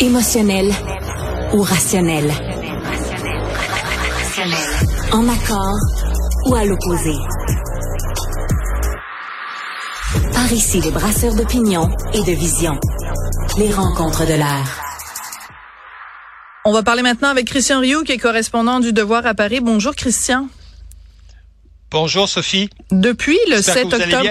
Émotionnel ou rationnel? En accord ou à l'opposé? Par ici, les brasseurs d'opinion et de vision. Les rencontres de l'air. On va parler maintenant avec Christian Rioux, qui est correspondant du Devoir à Paris. Bonjour, Christian. Bonjour, Sophie. Depuis le 7 octobre.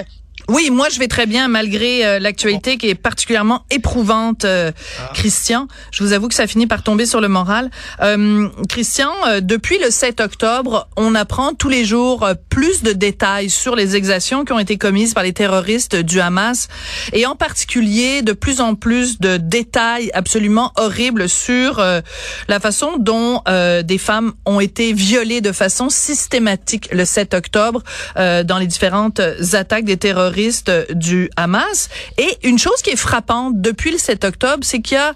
Oui, moi je vais très bien malgré euh, l'actualité qui est particulièrement éprouvante, euh, ah. Christian. Je vous avoue que ça finit par tomber sur le moral. Euh, Christian, depuis le 7 octobre, on apprend tous les jours plus de détails sur les exactions qui ont été commises par les terroristes du Hamas et en particulier de plus en plus de détails absolument horribles sur la façon dont des femmes ont été violées de façon systématique le 7 octobre dans les différentes attaques des terroristes du Hamas. Et une chose qui est frappante depuis le 7 octobre, c'est qu'il y a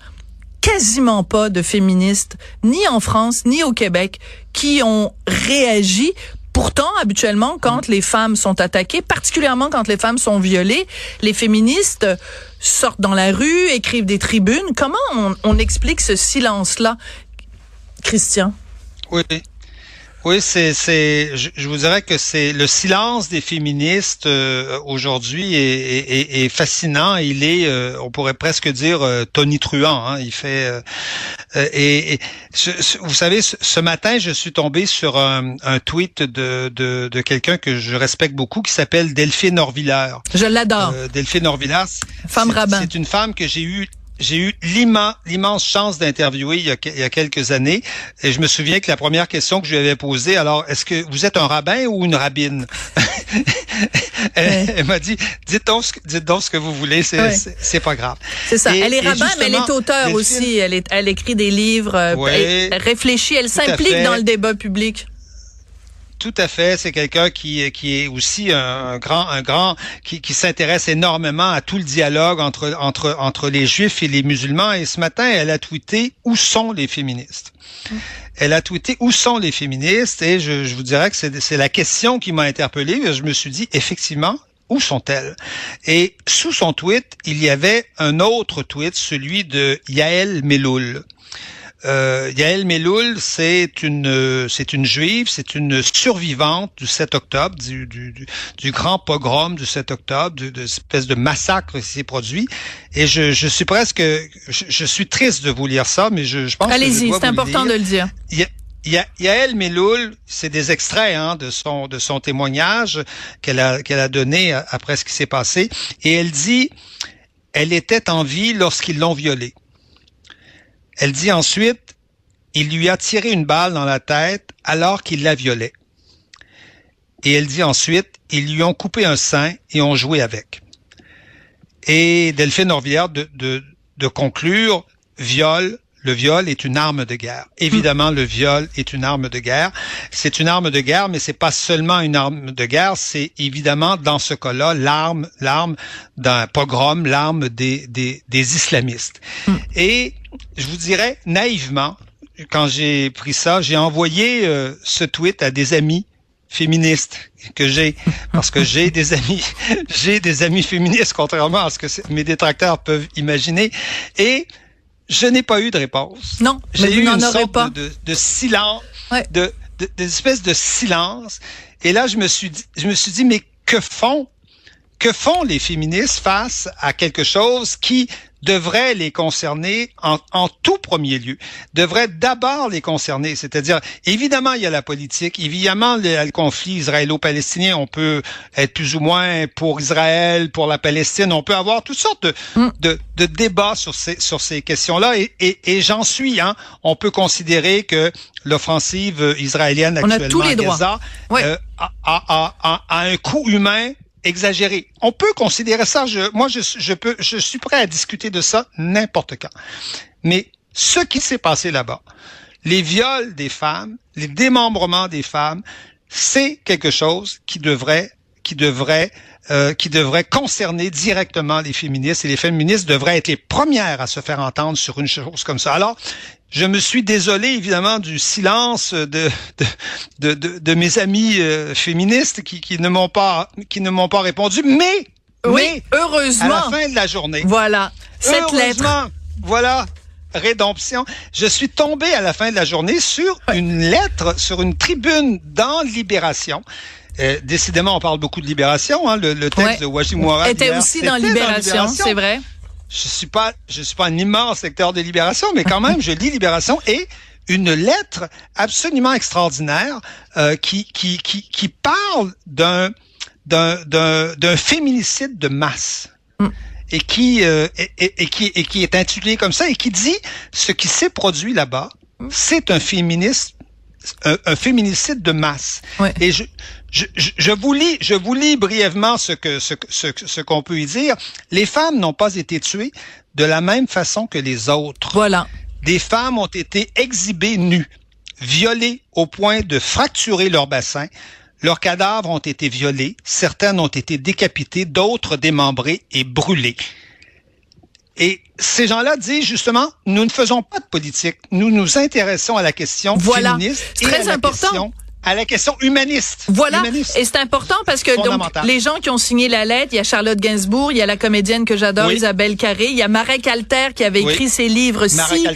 quasiment pas de féministes, ni en France, ni au Québec, qui ont réagi Pourtant, habituellement, quand les femmes sont attaquées, particulièrement quand les femmes sont violées, les féministes sortent dans la rue, écrivent des tribunes. Comment on, on explique ce silence-là, Christian? Oui, oui, c'est, c'est, je, vous dirais que c'est le silence des féministes euh, aujourd'hui est, est, fascinant. Il est, euh, on pourrait presque dire euh, tonitruant. Hein. Il fait et, vous savez, ce, matin, je suis tombé sur un, un tweet de, de, de quelqu'un que je respecte beaucoup qui s'appelle Delphine Orviller. Je l'adore. Delphine Orviller. Femme rabbin. C'est une femme que j'ai eue j'ai eu l'immense chance d'interviewer il, il, y a quelques années. Et je me souviens que la première question que je lui avais posée, alors, est-ce que vous êtes un rabbin ou une rabbine? elle, m'a dit, dites donc, dites donc ce que vous voulez, c'est pas grave. C'est ça. elle est rabbin, mais elle est auteur aussi. Elle, est, elle écrit des livres, euh, elle, réfléchit, elle s'implique dans le débat public. Tout à fait. C'est quelqu'un qui, qui est aussi un, grand, un grand, qui, qui s'intéresse énormément à tout le dialogue entre, entre, entre les juifs et les musulmans. Et ce matin, elle a tweeté où sont les féministes? Elle a tweeté où sont les féministes? Et je, vous dirais que c'est la question qui m'a interpellé. Je me suis dit effectivement, où sont-elles? Et sous son tweet, il y avait un autre tweet, celui de Yael Meloul. Euh, Yael Meloul, c'est une c'est une juive, c'est une survivante du 7 octobre, du, du, du grand pogrom du 7 octobre, de, de espèce de massacre qui s'est produit. Et je, je suis presque, je, suis triste de vous lire ça, mais je, je pense. Allez-y, c'est important de le dire. Ya Yael Meloul, c'est des extraits hein, de son de son témoignage qu'elle a qu'elle a donné après ce qui s'est passé, et elle dit, elle était en vie lorsqu'ils l'ont violée. Elle dit ensuite, il lui a tiré une balle dans la tête alors qu'il la violait. Et elle dit ensuite, ils lui ont coupé un sein et ont joué avec. Et Delphine Orvière de, conclure, viol, le viol est une arme de guerre. Évidemment, le viol est une arme de guerre. C'est une arme de guerre, mais c'est pas seulement une arme de guerre. C'est évidemment dans ce cas-là l'arme, l'arme d'un pogrom, l'arme des, des, des islamistes. Hmm. Et je vous dirais naïvement, quand j'ai pris ça, j'ai envoyé euh, ce tweet à des amis féministes que j'ai parce que j'ai des amis j'ai des amis féministes contrairement à ce que mes détracteurs peuvent imaginer et je n'ai pas eu de réponse. Non, j'ai eu une sorte pas. De, de, silence, de, de, d'espèce de silence. Et là, je me suis dit, je me suis dit, mais que font, que font les féministes face à quelque chose qui devrait les concerner en, en, tout premier lieu, devrait d'abord les concerner? C'est-à-dire, évidemment, il y a la politique, évidemment, le, le conflit israélo-palestinien, on peut être plus ou moins pour Israël, pour la Palestine, on peut avoir toutes sortes de, mm. de, de, débats sur ces, sur ces questions-là, et, et, et j'en suis. Hein, on peut considérer que l'offensive israélienne actuellement à Gaza euh, a, a, a, a un coût humain exagéré. On peut considérer ça. Je, moi, je, je, peux, je suis prêt à discuter de ça n'importe quand. Mais ce qui s'est passé là-bas, les viols des femmes, les démembrements des femmes, c'est quelque chose qui devrait, qui devrait, euh, qui devrait concerner directement les féministes et les féministes devraient être les premières à se faire entendre sur une chose comme ça. Alors, je me suis désolé évidemment du silence de de, de, de mes amis euh, féministes qui, qui ne m'ont pas qui ne m'ont pas répondu, mais oui, heureusement à la fin de la journée. Voilà cette lettre. Voilà rédemption. Je suis tombé à la fin de la journée sur une lettre, sur une tribune dans Libération. Euh, décidément, on parle beaucoup de Libération. Hein, le, texte de Wajim Mouara était aussi dans Libération, c'est vrai. Je suis pas, je suis pas un immense lecteur de Libération, mais quand même, je lis Libération et une lettre absolument extraordinaire euh, qui, qui, qui, qui parle d'un d'un féminicide de masse. Mm. Et qui, euh, et, qui, et qui est intitulé comme ça et qui dit ce qui s'est produit là-bas, mm. c'est un féminisme, un, féminicide de masse. Et je, je, je, vous lis, je vous lis brièvement ce que ce, ce, ce qu'on peut y dire. Les femmes n'ont pas été tuées de la même façon que les autres. Voilà. Des femmes ont été exhibées nues, violées au point de fracturer leur bassin, leurs cadavres ont été violés, certaines ont été décapitées, d'autres démembrées et brûlées. Et ces gens-là disent justement, nous ne faisons pas de politique, nous nous intéressons à la question voilà. féministe et très à important à la question humaniste. Voilà. Et c'est important parce que donc, les gens qui ont signé la lettre, il y a Charlotte Gainsbourg, il y a la comédienne que j'adore, Isabelle Carré, il y a Marek Alter qui avait écrit ses livres si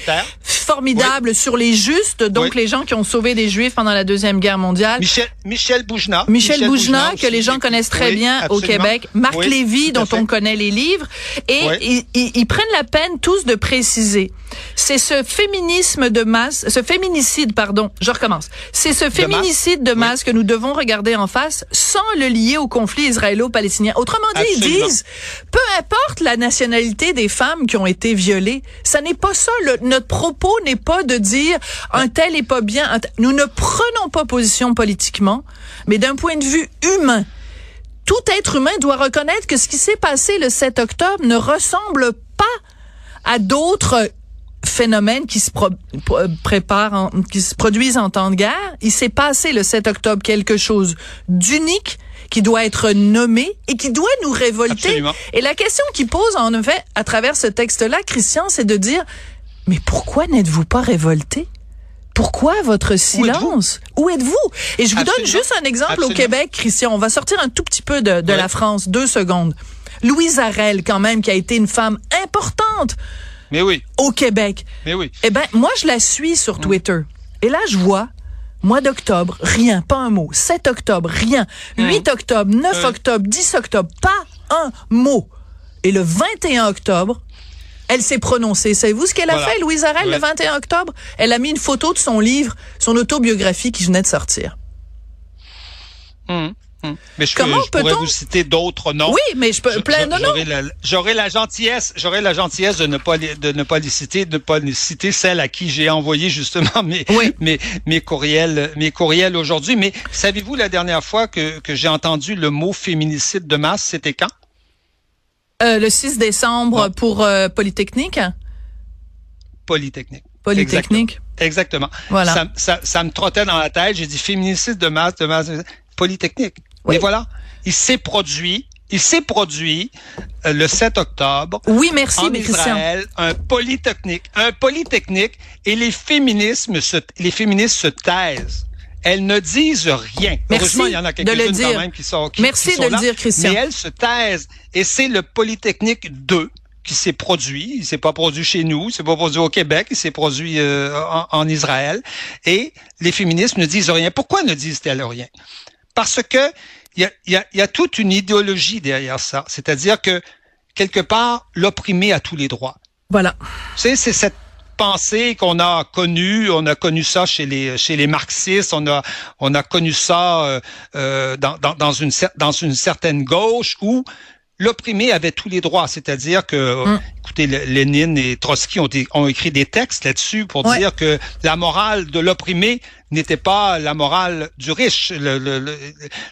formidables sur les justes, donc les gens qui ont sauvé des Juifs pendant la Deuxième Guerre mondiale. Michel, Michel Boujna. Michel, Boujna, que les gens connaissent très bien au Québec. Marc Lévy, dont on connaît les livres. Et ils, ils prennent la peine tous de préciser. C'est ce féminisme de masse, ce féminicide, pardon, je recommence. C'est ce féminicide de masse que nous devons regarder en face sans le lier au conflit israélo-palestinien. Autrement dit, ils disent, peu importe la nationalité des femmes qui ont été violées, ça n'est pas ça. notre propos n'est pas de dire un tel est pas bien. nous ne prenons pas position politiquement, mais d'un point de vue humain. Tout être humain doit reconnaître que ce qui s'est passé le 7 octobre ne ressemble pas à d'autres phénomènes qui se euh, préparent, qui se produisent en temps de guerre. Il s'est passé le 7 octobre quelque chose d'unique qui doit être nommé et qui doit nous révolter. Et la question qui pose en effet à travers ce texte-là, Christian, c'est de dire mais pourquoi n'êtes-vous pas révolté? Pourquoi votre silence? Où êtes-vous? et je vous donne juste un exemple au Québec, Christian. On va sortir un tout petit peu de, de la France, deux secondes. Louise Arel, quand même, qui a été une femme importante mais oui. Au Québec. Mais oui. Eh ben, moi, je la suis sur Twitter. Et là, je vois, mois d'octobre, rien, pas un mot. 7 octobre, rien. 8 octobre, 9 octobre, 10 octobre, pas un mot. Et le 21 octobre, elle s'est prononcée. Savez-vous ce qu'elle a fait, Louise Arel, le 21 octobre? Elle a mis une photo de son livre, son autobiographie qui venait de sortir. Hum. Hmm. Mais je, Comment pourrais vous citer d'autres noms. Oui, mais je peux plein de noms. J'aurais la, gentillesse, j'aurais la gentillesse de ne pas les, de ne pas les citer, de ne pas les citer celles à qui j'ai envoyé justement mes, mes, mes courriels, mes courriels aujourd'hui. Mais savez-vous la dernière fois que, que j'ai entendu le mot féminicide de masse, c'était quand? Euh, le 6 décembre pour euh, Polytechnique. Polytechnique. Polytechnique. Exactement. Voilà. Ça, ça, ça, me trottait dans la tête. J'ai dit féminicide de masse, de masse. Polytechnique. Mais voilà, il s'est produit il s'est produit euh, le 7 octobre. Oui, merci, en Israël, un polytechnique, un polytechnique, et les féminismes, se, les féministes se taisent. Elles ne disent rien. Merci Heureusement, il y en a quelques-unes quand même qui sont qui, Merci de le dire, Christian. Mais elles se taisent. Et c'est le Polytechnique 2 qui s'est produit. Il s'est pas produit chez nous, il s'est pas produit au Québec, il s'est produit euh, en, en, Israël. Et les féministes ne disent rien. Pourquoi ne disent-elles rien? Parce que il y a, toute une idéologie derrière ça. C'est-à-dire que, quelque part, l'opprimé a tous les droits. Voilà. c'est cette pensée qu'on a connue, on a connu ça chez les chez les marxistes, on a on a connu ça euh, euh, dans, dans, une dans une certaine gauche où l'opprimé avait tous les droits, c'est-à-dire que, mm. écoutez, Lénine et Trotsky ont, ont écrit des textes là-dessus pour dire que la morale de l'opprimé n'était pas la morale du riche.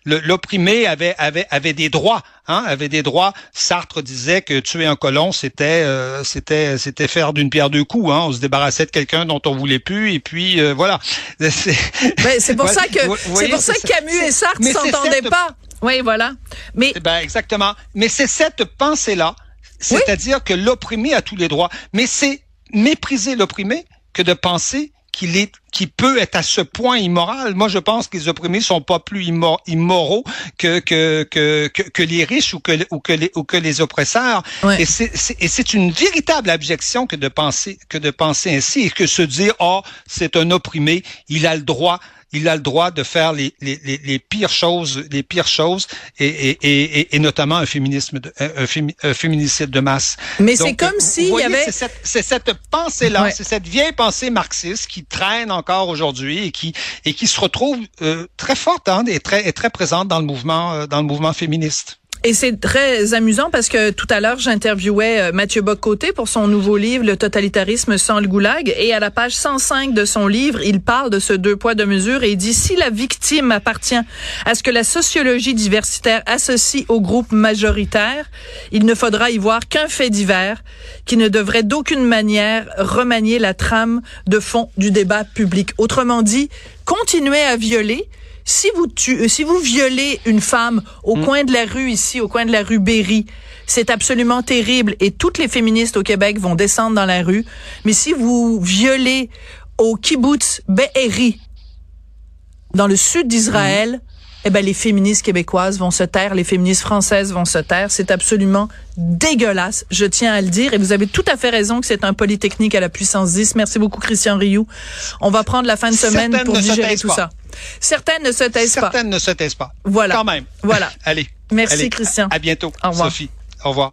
L'opprimé avait, avait, avait des droits, hein, avait des droits. Sartre disait que tuer un colon, c'était, euh, c'était, c'était faire d'une pierre deux coups. Hein. On se débarrassait de quelqu'un dont on voulait plus, et puis euh, voilà. C'est ben, pour ça que, c'est pour ça que Camus et Sartre s'entendaient pas. Oui, voilà. Mais ben exactement. Mais c'est cette pensée-là, c'est-à-dire que l'opprimé a tous les droits. Mais c'est mépriser l'opprimé que de penser qu'il est qui peut être à ce point immoral. Moi, je pense que les opprimés sont pas plus immoraux que que, que, que, les riches ou que, ou que, les, ou que les oppresseurs. Et c'est une véritable abjection que de penser que de penser ainsi et que se dire oh c'est un opprimé, il a le droit il a le droit de faire les, les, les, pires choses, les pires choses, et, et, et, et notamment un féminisme, de, un, féminicide de masse. Mais c'est comme s'il y avait, c'est cette, cette pensée-là, c'est cette vieille pensée marxiste qui traîne encore aujourd'hui et qui et qui se retrouve euh, très forte hein, et très et très présente dans le mouvement euh, dans le mouvement féministe. Et c'est très amusant parce que tout à l'heure, j'interviewais euh, Mathieu Bocoté pour son nouveau livre, Le totalitarisme sans le goulag. Et à la page 105 de son livre, il parle de ce deux poids, deux mesures et il dit si la victime appartient à ce que la sociologie diversitaire associe au groupe majoritaire, il ne faudra y voir qu'un fait divers qui ne devrait d'aucune manière remanier la trame de fond du débat public. Autrement dit, continuer à violer, si vous tu, si vous violez une femme au mm. coin de la rue ici, au coin de la rue Berry, c'est absolument terrible et toutes les féministes au Québec vont descendre dans la rue. Mais si vous violez au kibbutz Be'eri, dans le sud d'Israël, mm eh ben les féministes québécoises vont se taire, les féministes françaises vont se taire. C'est absolument dégueulasse, je tiens à le dire. Et vous avez tout à fait raison que c'est un polytechnique à la puissance 10. Merci beaucoup, Christian Rioux. On va prendre la fin de semaine pour digérer tout ça. Certaines ne se taisent pas. Certaines ne se taisent pas. Voilà. Quand même. Voilà. Allez. Merci, Christian. À, bientôt. Au revoir. Sophie. Au revoir.